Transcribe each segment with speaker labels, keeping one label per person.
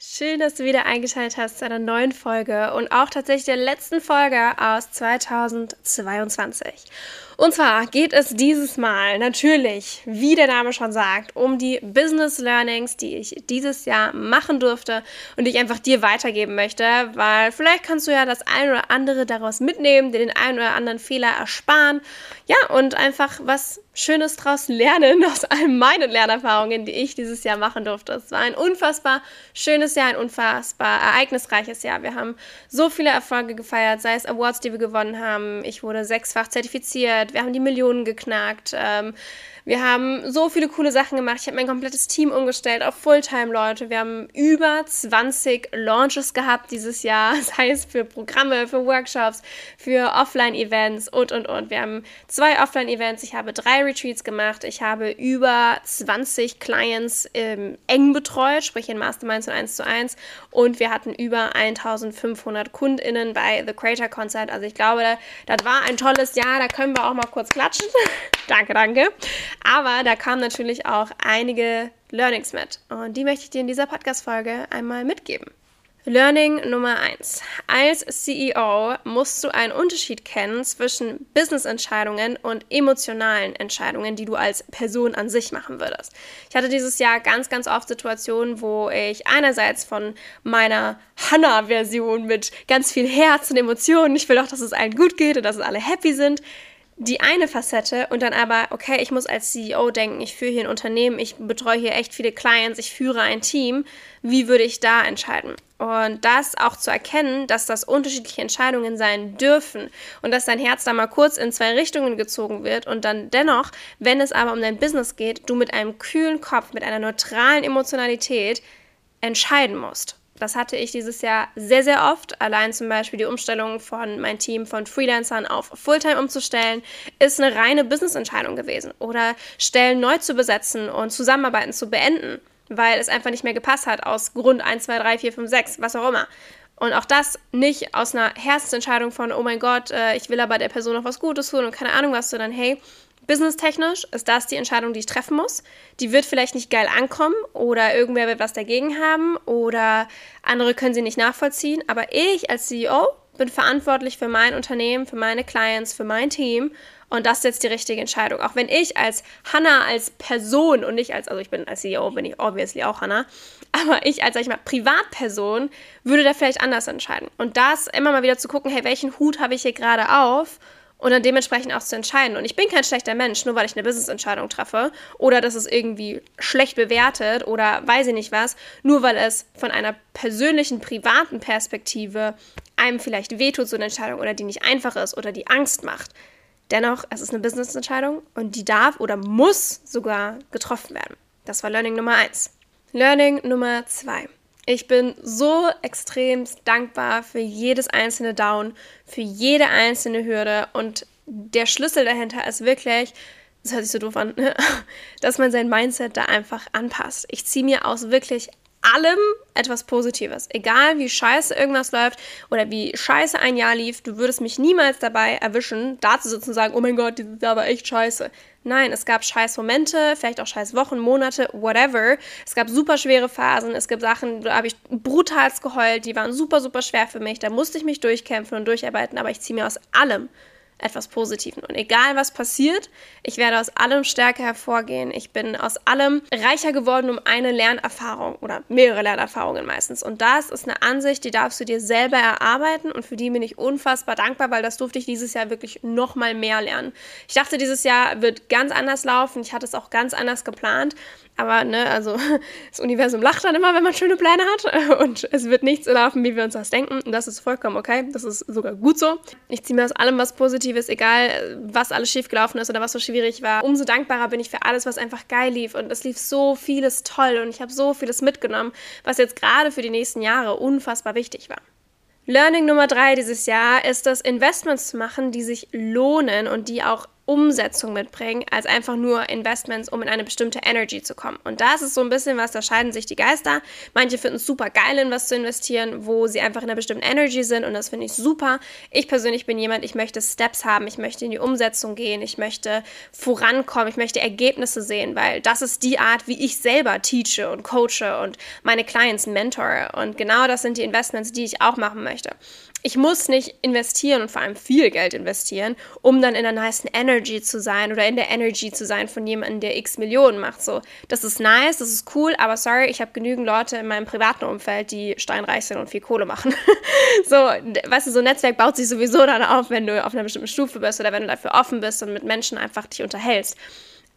Speaker 1: Schön, dass du wieder eingeschaltet hast zu einer neuen Folge und auch tatsächlich der letzten Folge aus 2022. Und zwar geht es dieses Mal natürlich, wie der Name schon sagt, um die Business Learnings, die ich dieses Jahr machen durfte und die ich einfach dir weitergeben möchte, weil vielleicht kannst du ja das ein oder andere daraus mitnehmen, dir den einen oder anderen Fehler ersparen, ja, und einfach was Schönes daraus lernen aus all meinen Lernerfahrungen, die ich dieses Jahr machen durfte. Es war ein unfassbar schönes Jahr, ein unfassbar ereignisreiches Jahr. Wir haben so viele Erfolge gefeiert, sei es Awards, die wir gewonnen haben. Ich wurde sechsfach zertifiziert wir haben die Millionen geknackt. Ähm, wir haben so viele coole Sachen gemacht. Ich habe mein komplettes Team umgestellt auf Fulltime-Leute. Wir haben über 20 Launches gehabt dieses Jahr, sei es für Programme, für Workshops, für Offline-Events und, und, und. Wir haben zwei Offline-Events. Ich habe drei Retreats gemacht. Ich habe über 20 Clients ähm, eng betreut, sprich in Masterminds und 1 zu 1. Und wir hatten über 1500 KundInnen bei The Creator Concert. Also ich glaube, das war ein tolles Jahr. Da können wir auch mal kurz klatschen. danke, danke. Aber da kamen natürlich auch einige Learnings mit. Und die möchte ich dir in dieser Podcast-Folge einmal mitgeben. Learning Nummer 1. Als CEO musst du einen Unterschied kennen zwischen Business-Entscheidungen und emotionalen Entscheidungen, die du als Person an sich machen würdest. Ich hatte dieses Jahr ganz, ganz oft Situationen, wo ich einerseits von meiner Hannah-Version mit ganz viel Herz und Emotionen, ich will auch, dass es allen gut geht und dass alle happy sind, die eine Facette und dann aber, okay, ich muss als CEO denken, ich führe hier ein Unternehmen, ich betreue hier echt viele Clients, ich führe ein Team. Wie würde ich da entscheiden? Und das auch zu erkennen, dass das unterschiedliche Entscheidungen sein dürfen und dass dein Herz da mal kurz in zwei Richtungen gezogen wird und dann dennoch, wenn es aber um dein Business geht, du mit einem kühlen Kopf, mit einer neutralen Emotionalität entscheiden musst. Das hatte ich dieses Jahr sehr, sehr oft. Allein zum Beispiel die Umstellung von meinem Team von Freelancern auf Fulltime umzustellen, ist eine reine Business-Entscheidung gewesen. Oder Stellen neu zu besetzen und Zusammenarbeiten zu beenden, weil es einfach nicht mehr gepasst hat aus Grund 1, 2, 3, 4, 5, 6, was auch immer. Und auch das nicht aus einer Herzensentscheidung von, oh mein Gott, äh, ich will aber der Person noch was Gutes tun und keine Ahnung was, sondern hey, Businesstechnisch ist das die Entscheidung, die ich treffen muss. Die wird vielleicht nicht geil ankommen oder irgendwer wird was dagegen haben oder andere können sie nicht nachvollziehen. Aber ich als CEO bin verantwortlich für mein Unternehmen, für meine Clients, für mein Team und das ist jetzt die richtige Entscheidung. Auch wenn ich als Hannah, als Person und nicht als, also ich bin als CEO, bin ich obviously auch Hannah, aber ich als, sag ich mal, Privatperson würde da vielleicht anders entscheiden. Und das immer mal wieder zu gucken, hey, welchen Hut habe ich hier gerade auf und dann dementsprechend auch zu entscheiden. Und ich bin kein schlechter Mensch, nur weil ich eine Business-Entscheidung treffe oder dass es irgendwie schlecht bewertet oder weiß ich nicht was, nur weil es von einer persönlichen, privaten Perspektive einem vielleicht wehtut, so eine Entscheidung oder die nicht einfach ist oder die Angst macht. Dennoch, es ist eine Business-Entscheidung und die darf oder muss sogar getroffen werden. Das war Learning Nummer eins. Learning Nummer zwei. Ich bin so extrem dankbar für jedes einzelne Down, für jede einzelne Hürde und der Schlüssel dahinter ist wirklich, das hört sich so doof an, ne? dass man sein Mindset da einfach anpasst. Ich ziehe mir aus wirklich allem etwas Positives. Egal wie scheiße irgendwas läuft oder wie scheiße ein Jahr lief, du würdest mich niemals dabei erwischen, da zu sitzen und sagen, oh mein Gott, dieses Jahr war echt scheiße. Nein, es gab scheiß Momente, vielleicht auch scheiß Wochen, Monate, whatever. Es gab super schwere Phasen, es gibt Sachen, da habe ich brutalst geheult, die waren super, super schwer für mich. Da musste ich mich durchkämpfen und durcharbeiten, aber ich ziehe mir aus allem etwas Positiven. Und egal was passiert, ich werde aus allem stärker hervorgehen. Ich bin aus allem reicher geworden um eine Lernerfahrung oder mehrere Lernerfahrungen meistens. Und das ist eine Ansicht, die darfst du dir selber erarbeiten und für die bin ich unfassbar dankbar, weil das durfte ich dieses Jahr wirklich nochmal mehr lernen. Ich dachte, dieses Jahr wird ganz anders laufen. Ich hatte es auch ganz anders geplant. Aber, ne, also das Universum lacht dann immer, wenn man schöne Pläne hat und es wird nichts so laufen, wie wir uns das denken. Und das ist vollkommen okay. Das ist sogar gut so. Ich ziehe mir aus allem was Positives, egal was alles schiefgelaufen ist oder was so schwierig war. Umso dankbarer bin ich für alles, was einfach geil lief. Und es lief so vieles toll und ich habe so vieles mitgenommen, was jetzt gerade für die nächsten Jahre unfassbar wichtig war. Learning Nummer drei dieses Jahr ist das Investments zu machen, die sich lohnen und die auch Umsetzung mitbringen, als einfach nur Investments, um in eine bestimmte Energy zu kommen. Und da ist so ein bisschen was, da scheiden sich die Geister. Manche finden es super geil, in was zu investieren, wo sie einfach in einer bestimmten Energy sind und das finde ich super. Ich persönlich bin jemand, ich möchte Steps haben, ich möchte in die Umsetzung gehen, ich möchte vorankommen, ich möchte Ergebnisse sehen, weil das ist die Art, wie ich selber teache und coache und meine Clients mentore. Und genau das sind die Investments, die ich auch machen möchte ich muss nicht investieren und vor allem viel Geld investieren, um dann in der nice Energy zu sein oder in der Energy zu sein von jemandem, der x Millionen macht. So, das ist nice, das ist cool, aber sorry, ich habe genügend Leute in meinem privaten Umfeld, die steinreich sind und viel Kohle machen. so, weißt du, so ein Netzwerk baut sich sowieso dann auf, wenn du auf einer bestimmten Stufe bist oder wenn du dafür offen bist und mit Menschen einfach dich unterhältst.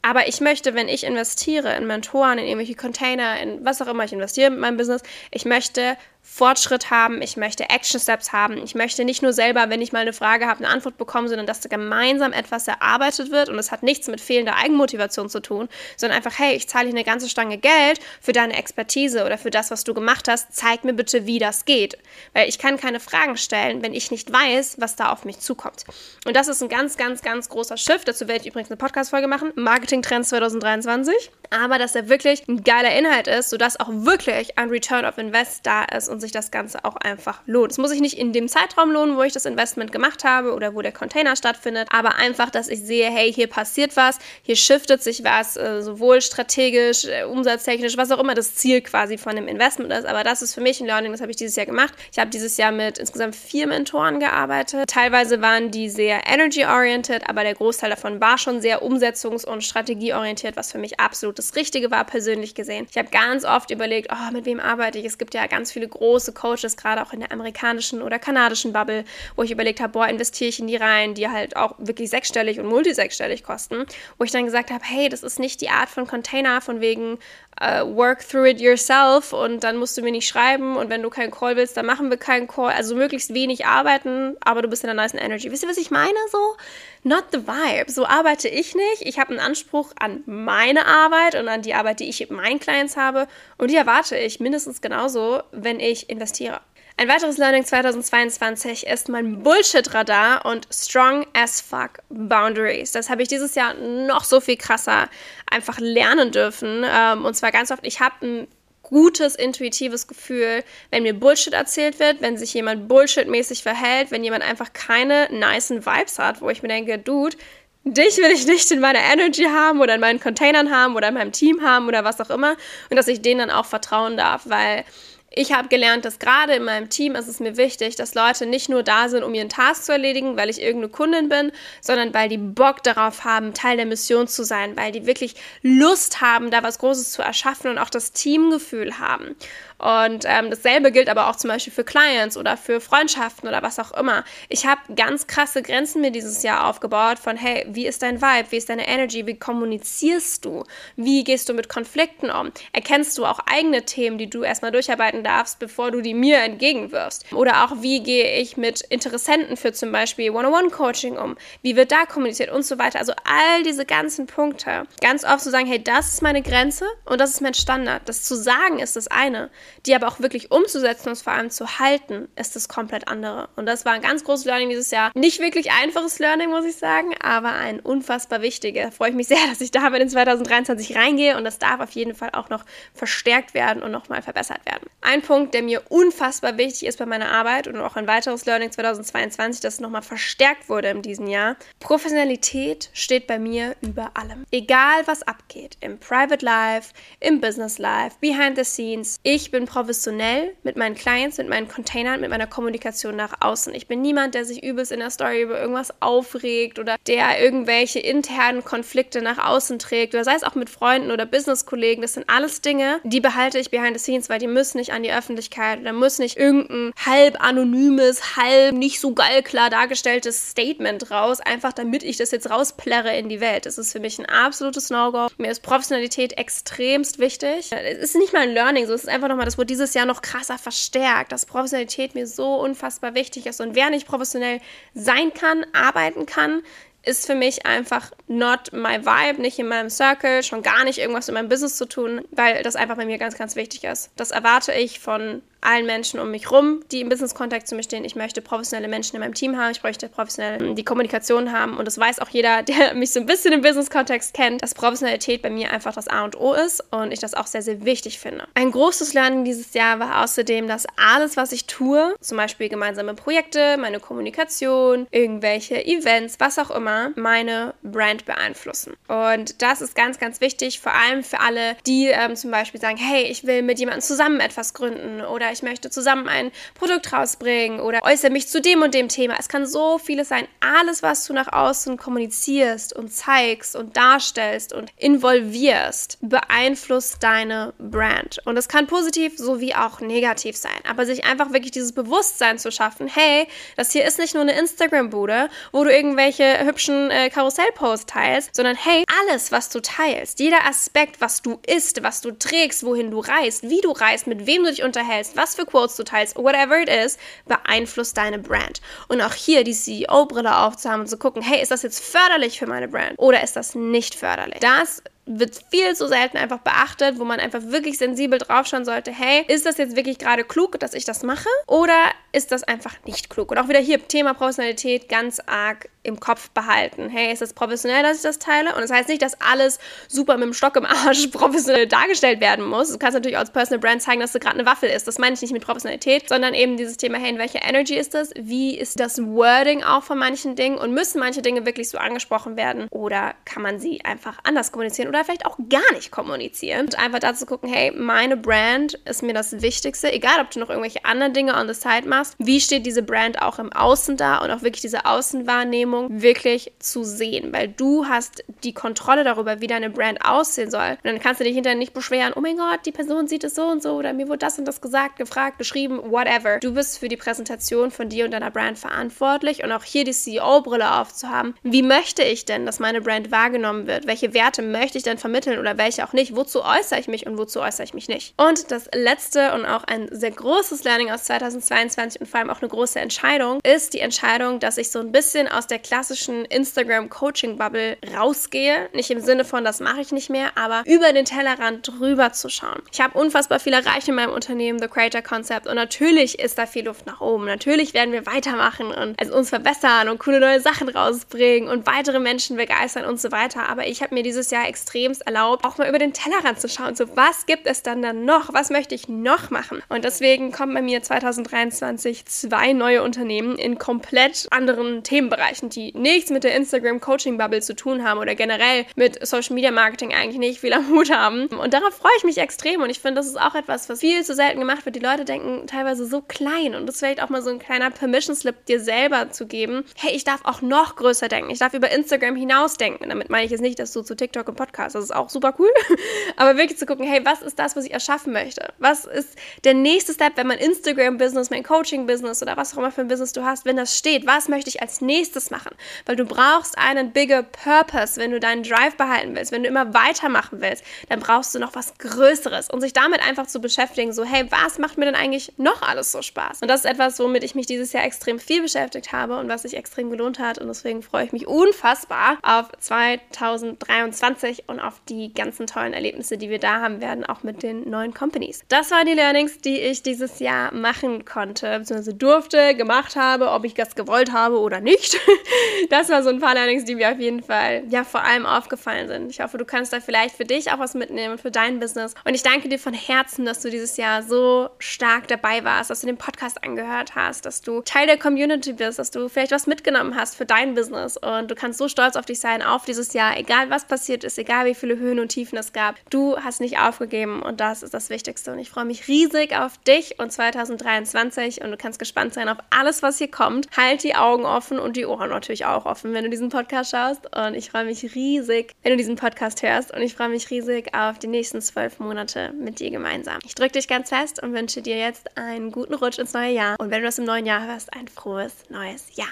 Speaker 1: Aber ich möchte, wenn ich investiere in Mentoren, in irgendwelche Container, in was auch immer ich investiere mit meinem Business, ich möchte Fortschritt haben, ich möchte Action Steps haben. Ich möchte nicht nur selber, wenn ich mal eine Frage habe, eine Antwort bekommen, sondern dass da gemeinsam etwas erarbeitet wird und es hat nichts mit fehlender Eigenmotivation zu tun, sondern einfach, hey, ich zahle hier eine ganze Stange Geld für deine Expertise oder für das, was du gemacht hast. Zeig mir bitte, wie das geht. Weil ich kann keine Fragen stellen, wenn ich nicht weiß, was da auf mich zukommt. Und das ist ein ganz, ganz, ganz großer Shift. Dazu werde ich übrigens eine Podcast-Folge machen. Marketing Trends 2023. Aber dass er wirklich ein geiler Inhalt ist, sodass auch wirklich ein Return of Invest da ist und sich das Ganze auch einfach lohnt. Es muss sich nicht in dem Zeitraum lohnen, wo ich das Investment gemacht habe oder wo der Container stattfindet, aber einfach, dass ich sehe, hey, hier passiert was, hier shiftet sich was, äh, sowohl strategisch, äh, umsatztechnisch, was auch immer das Ziel quasi von dem Investment ist. Aber das ist für mich ein Learning, das habe ich dieses Jahr gemacht. Ich habe dieses Jahr mit insgesamt vier Mentoren gearbeitet. Teilweise waren die sehr energy-oriented, aber der Großteil davon war schon sehr umsetzungs- und strategieorientiert, was für mich absolut das Richtige war, persönlich gesehen. Ich habe ganz oft überlegt, oh, mit wem arbeite ich? Es gibt ja ganz viele große Coaches, gerade auch in der amerikanischen oder kanadischen Bubble, wo ich überlegt habe, boah, investiere ich in die rein, die halt auch wirklich sechsstellig und multisechsstellig kosten, wo ich dann gesagt habe, hey, das ist nicht die Art von Container von wegen uh, work through it yourself und dann musst du mir nicht schreiben und wenn du keinen Call willst, dann machen wir keinen Call. Also möglichst wenig arbeiten, aber du bist in der nice Energy. Wisst ihr, was ich meine? So, not the vibe. So arbeite ich nicht. Ich habe einen Anspruch an meine Arbeit und an die Arbeit, die ich mit meinen Clients habe und die erwarte ich mindestens genauso, wenn ich investiere. Ein weiteres Learning 2022 ist mein Bullshit-Radar und Strong as Fuck Boundaries. Das habe ich dieses Jahr noch so viel krasser einfach lernen dürfen. Ähm, und zwar ganz oft, ich habe ein gutes, intuitives Gefühl, wenn mir Bullshit erzählt wird, wenn sich jemand Bullshit-mäßig verhält, wenn jemand einfach keine nicen Vibes hat, wo ich mir denke, Dude, dich will ich nicht in meiner Energy haben oder in meinen Containern haben oder in meinem Team haben oder was auch immer. Und dass ich denen dann auch vertrauen darf, weil ich habe gelernt, dass gerade in meinem Team ist es mir wichtig, dass Leute nicht nur da sind, um ihren Task zu erledigen, weil ich irgendeine Kundin bin, sondern weil die Bock darauf haben, Teil der Mission zu sein, weil die wirklich Lust haben, da was Großes zu erschaffen und auch das Teamgefühl haben. Und ähm, dasselbe gilt aber auch zum Beispiel für Clients oder für Freundschaften oder was auch immer. Ich habe ganz krasse Grenzen mir dieses Jahr aufgebaut von, hey, wie ist dein Vibe, wie ist deine Energy, wie kommunizierst du, wie gehst du mit Konflikten um? Erkennst du auch eigene Themen, die du erstmal durcharbeiten darfst, bevor du die mir entgegenwirfst? Oder auch, wie gehe ich mit Interessenten für zum Beispiel One-on-One-Coaching um? Wie wird da kommuniziert und so weiter? Also all diese ganzen Punkte. Ganz oft zu sagen, hey, das ist meine Grenze und das ist mein Standard. Das zu sagen ist das eine die aber auch wirklich umzusetzen und vor allem zu halten, ist das komplett andere. Und das war ein ganz großes Learning dieses Jahr. Nicht wirklich einfaches Learning, muss ich sagen, aber ein unfassbar wichtiges. Da freue ich mich sehr, dass ich damit in 2023 reingehe und das darf auf jeden Fall auch noch verstärkt werden und nochmal verbessert werden. Ein Punkt, der mir unfassbar wichtig ist bei meiner Arbeit und auch ein weiteres Learning 2022, das nochmal verstärkt wurde in diesem Jahr. Professionalität steht bei mir über allem. Egal was abgeht, im Private Life, im Business Life, behind the scenes, ich bin professionell mit meinen Clients, mit meinen Containern, mit meiner Kommunikation nach außen. Ich bin niemand, der sich übelst in der Story über irgendwas aufregt oder der irgendwelche internen Konflikte nach außen trägt oder sei es auch mit Freunden oder Businesskollegen. Das sind alles Dinge, die behalte ich behind the scenes, weil die müssen nicht an die Öffentlichkeit oder muss nicht irgendein halb anonymes, halb nicht so geil klar dargestelltes Statement raus, einfach damit ich das jetzt rausplärre in die Welt. Das ist für mich ein absolutes No-Go. Mir ist Professionalität extremst wichtig. Es ist nicht mal ein Learning, so es ist einfach nochmal, das wurde dieses Jahr noch krasser verstärkt, dass Professionalität mir so unfassbar wichtig ist. Und wer nicht professionell sein kann, arbeiten kann, ist für mich einfach not my vibe, nicht in meinem Circle, schon gar nicht irgendwas mit meinem Business zu tun, weil das einfach bei mir ganz, ganz wichtig ist. Das erwarte ich von allen Menschen um mich rum, die im Business-Kontext zu mir stehen. Ich möchte professionelle Menschen in meinem Team haben. Ich möchte professionell ähm, die Kommunikation haben. Und das weiß auch jeder, der mich so ein bisschen im Business-Kontext kennt, dass Professionalität bei mir einfach das A und O ist und ich das auch sehr, sehr wichtig finde. Ein großes Learning dieses Jahr war außerdem, dass alles, was ich tue, zum Beispiel gemeinsame Projekte, meine Kommunikation, irgendwelche Events, was auch immer, meine Brand beeinflussen. Und das ist ganz, ganz wichtig, vor allem für alle, die ähm, zum Beispiel sagen, hey, ich will mit jemandem zusammen etwas gründen oder ich möchte zusammen ein Produkt rausbringen oder äußere mich zu dem und dem Thema. Es kann so vieles sein. Alles, was du nach außen kommunizierst und zeigst und darstellst und involvierst, beeinflusst deine Brand. Und es kann positiv sowie auch negativ sein. Aber sich einfach wirklich dieses Bewusstsein zu schaffen, hey, das hier ist nicht nur eine Instagram-Bude, wo du irgendwelche hübschen äh, Karussellposts teilst, sondern hey, alles, was du teilst, jeder Aspekt, was du isst, was du trägst, wohin du reist, wie du reist, mit wem du dich unterhältst, was für Quotes du teilst, whatever it is, beeinflusst deine Brand. Und auch hier die CEO-Brille aufzuhaben und zu gucken, hey, ist das jetzt förderlich für meine Brand oder ist das nicht förderlich? Das wird viel zu selten einfach beachtet, wo man einfach wirklich sensibel draufschauen sollte, hey, ist das jetzt wirklich gerade klug, dass ich das mache oder ist das einfach nicht klug? Und auch wieder hier Thema Professionalität ganz arg im Kopf behalten. Hey, ist das professionell, dass ich das teile? Und das heißt nicht, dass alles super mit dem Stock im Arsch professionell dargestellt werden muss. Du kannst natürlich als Personal Brand zeigen, dass du gerade eine Waffel isst. Das meine ich nicht mit Professionalität, sondern eben dieses Thema, hey, in welcher Energy ist das? Wie ist das Wording auch von manchen Dingen? Und müssen manche Dinge wirklich so angesprochen werden? Oder kann man sie einfach anders kommunizieren oder vielleicht auch gar nicht kommunizieren? Und einfach dazu gucken, hey, meine Brand ist mir das Wichtigste, egal ob du noch irgendwelche anderen Dinge on the side machst. Wie steht diese Brand auch im Außen da und auch wirklich diese Außenwahrnehmung? Wahrnehmung wirklich zu sehen, weil du hast die Kontrolle darüber, wie deine Brand aussehen soll. Und dann kannst du dich hinterher nicht beschweren, oh mein Gott, die Person sieht es so und so oder mir wurde das und das gesagt, gefragt, geschrieben, whatever. Du bist für die Präsentation von dir und deiner Brand verantwortlich und auch hier die CEO-Brille aufzuhaben. Wie möchte ich denn, dass meine Brand wahrgenommen wird? Welche Werte möchte ich denn vermitteln oder welche auch nicht? Wozu äußere ich mich und wozu äußere ich mich nicht? Und das letzte und auch ein sehr großes Learning aus 2022 und vor allem auch eine große Entscheidung ist die Entscheidung, dass ich so ein bisschen aus der klassischen Instagram-Coaching-Bubble rausgehe. Nicht im Sinne von, das mache ich nicht mehr, aber über den Tellerrand drüber zu schauen. Ich habe unfassbar viel erreicht in meinem Unternehmen, The Creator Concept, und natürlich ist da viel Luft nach oben. Natürlich werden wir weitermachen und also uns verbessern und coole neue Sachen rausbringen und weitere Menschen begeistern und so weiter. Aber ich habe mir dieses Jahr extremst erlaubt, auch mal über den Tellerrand zu schauen. So, was gibt es dann dann noch? Was möchte ich noch machen? Und deswegen kommen bei mir 2023 zwei neue Unternehmen in komplett anderen Themenbereichen, die nichts mit der Instagram-Coaching-Bubble zu tun haben oder generell mit Social-Media-Marketing eigentlich nicht viel am Hut haben. Und darauf freue ich mich extrem und ich finde, das ist auch etwas, was viel zu selten gemacht wird. Die Leute denken teilweise so klein und das ist vielleicht auch mal so ein kleiner Permission-Slip dir selber zu geben. Hey, ich darf auch noch größer denken. Ich darf über Instagram hinausdenken. Damit meine ich jetzt nicht, dass du zu TikTok und Podcast, das ist auch super cool, aber wirklich zu gucken, hey, was ist das, was ich erschaffen möchte? Was ist der nächste Step, wenn mein Instagram-Business, mein Coaching-Business oder was auch immer für ein Business du hast, wenn das steht, was möchte ich als nächstes machen? machen, weil du brauchst einen bigger Purpose, wenn du deinen Drive behalten willst, wenn du immer weitermachen willst, dann brauchst du noch was Größeres und sich damit einfach zu beschäftigen, so hey, was macht mir denn eigentlich noch alles so Spaß? Und das ist etwas, womit ich mich dieses Jahr extrem viel beschäftigt habe und was sich extrem gelohnt hat und deswegen freue ich mich unfassbar auf 2023 und auf die ganzen tollen Erlebnisse, die wir da haben werden, auch mit den neuen Companies. Das waren die Learnings, die ich dieses Jahr machen konnte, beziehungsweise durfte, gemacht habe, ob ich das gewollt habe oder nicht. das war so ein paar Learnings, die mir auf jeden Fall ja vor allem aufgefallen sind. Ich hoffe, du kannst da vielleicht für dich auch was mitnehmen für dein Business. Und ich danke dir von Herzen, dass du dieses Jahr so stark dabei warst, dass du den Podcast angehört hast, dass du Teil der Community bist, dass du vielleicht was mitgenommen hast für dein Business. Und du kannst so stolz auf dich sein, auf dieses Jahr, egal was passiert ist, egal wie viele Höhen und Tiefen es gab. Du hast nicht aufgegeben und das ist das Wichtigste. Und ich freue mich riesig auf dich und 2023 und du kannst gespannt sein auf alles, was hier kommt. Halt die Augen offen und die Ohren natürlich auch offen, wenn du diesen Podcast schaust. Und ich freue mich riesig, wenn du diesen Podcast hörst. Und ich freue mich riesig auf die nächsten zwölf Monate mit dir gemeinsam. Ich drücke dich ganz fest und wünsche dir jetzt einen guten Rutsch ins neue Jahr. Und wenn du das im neuen Jahr hörst, ein frohes neues Jahr.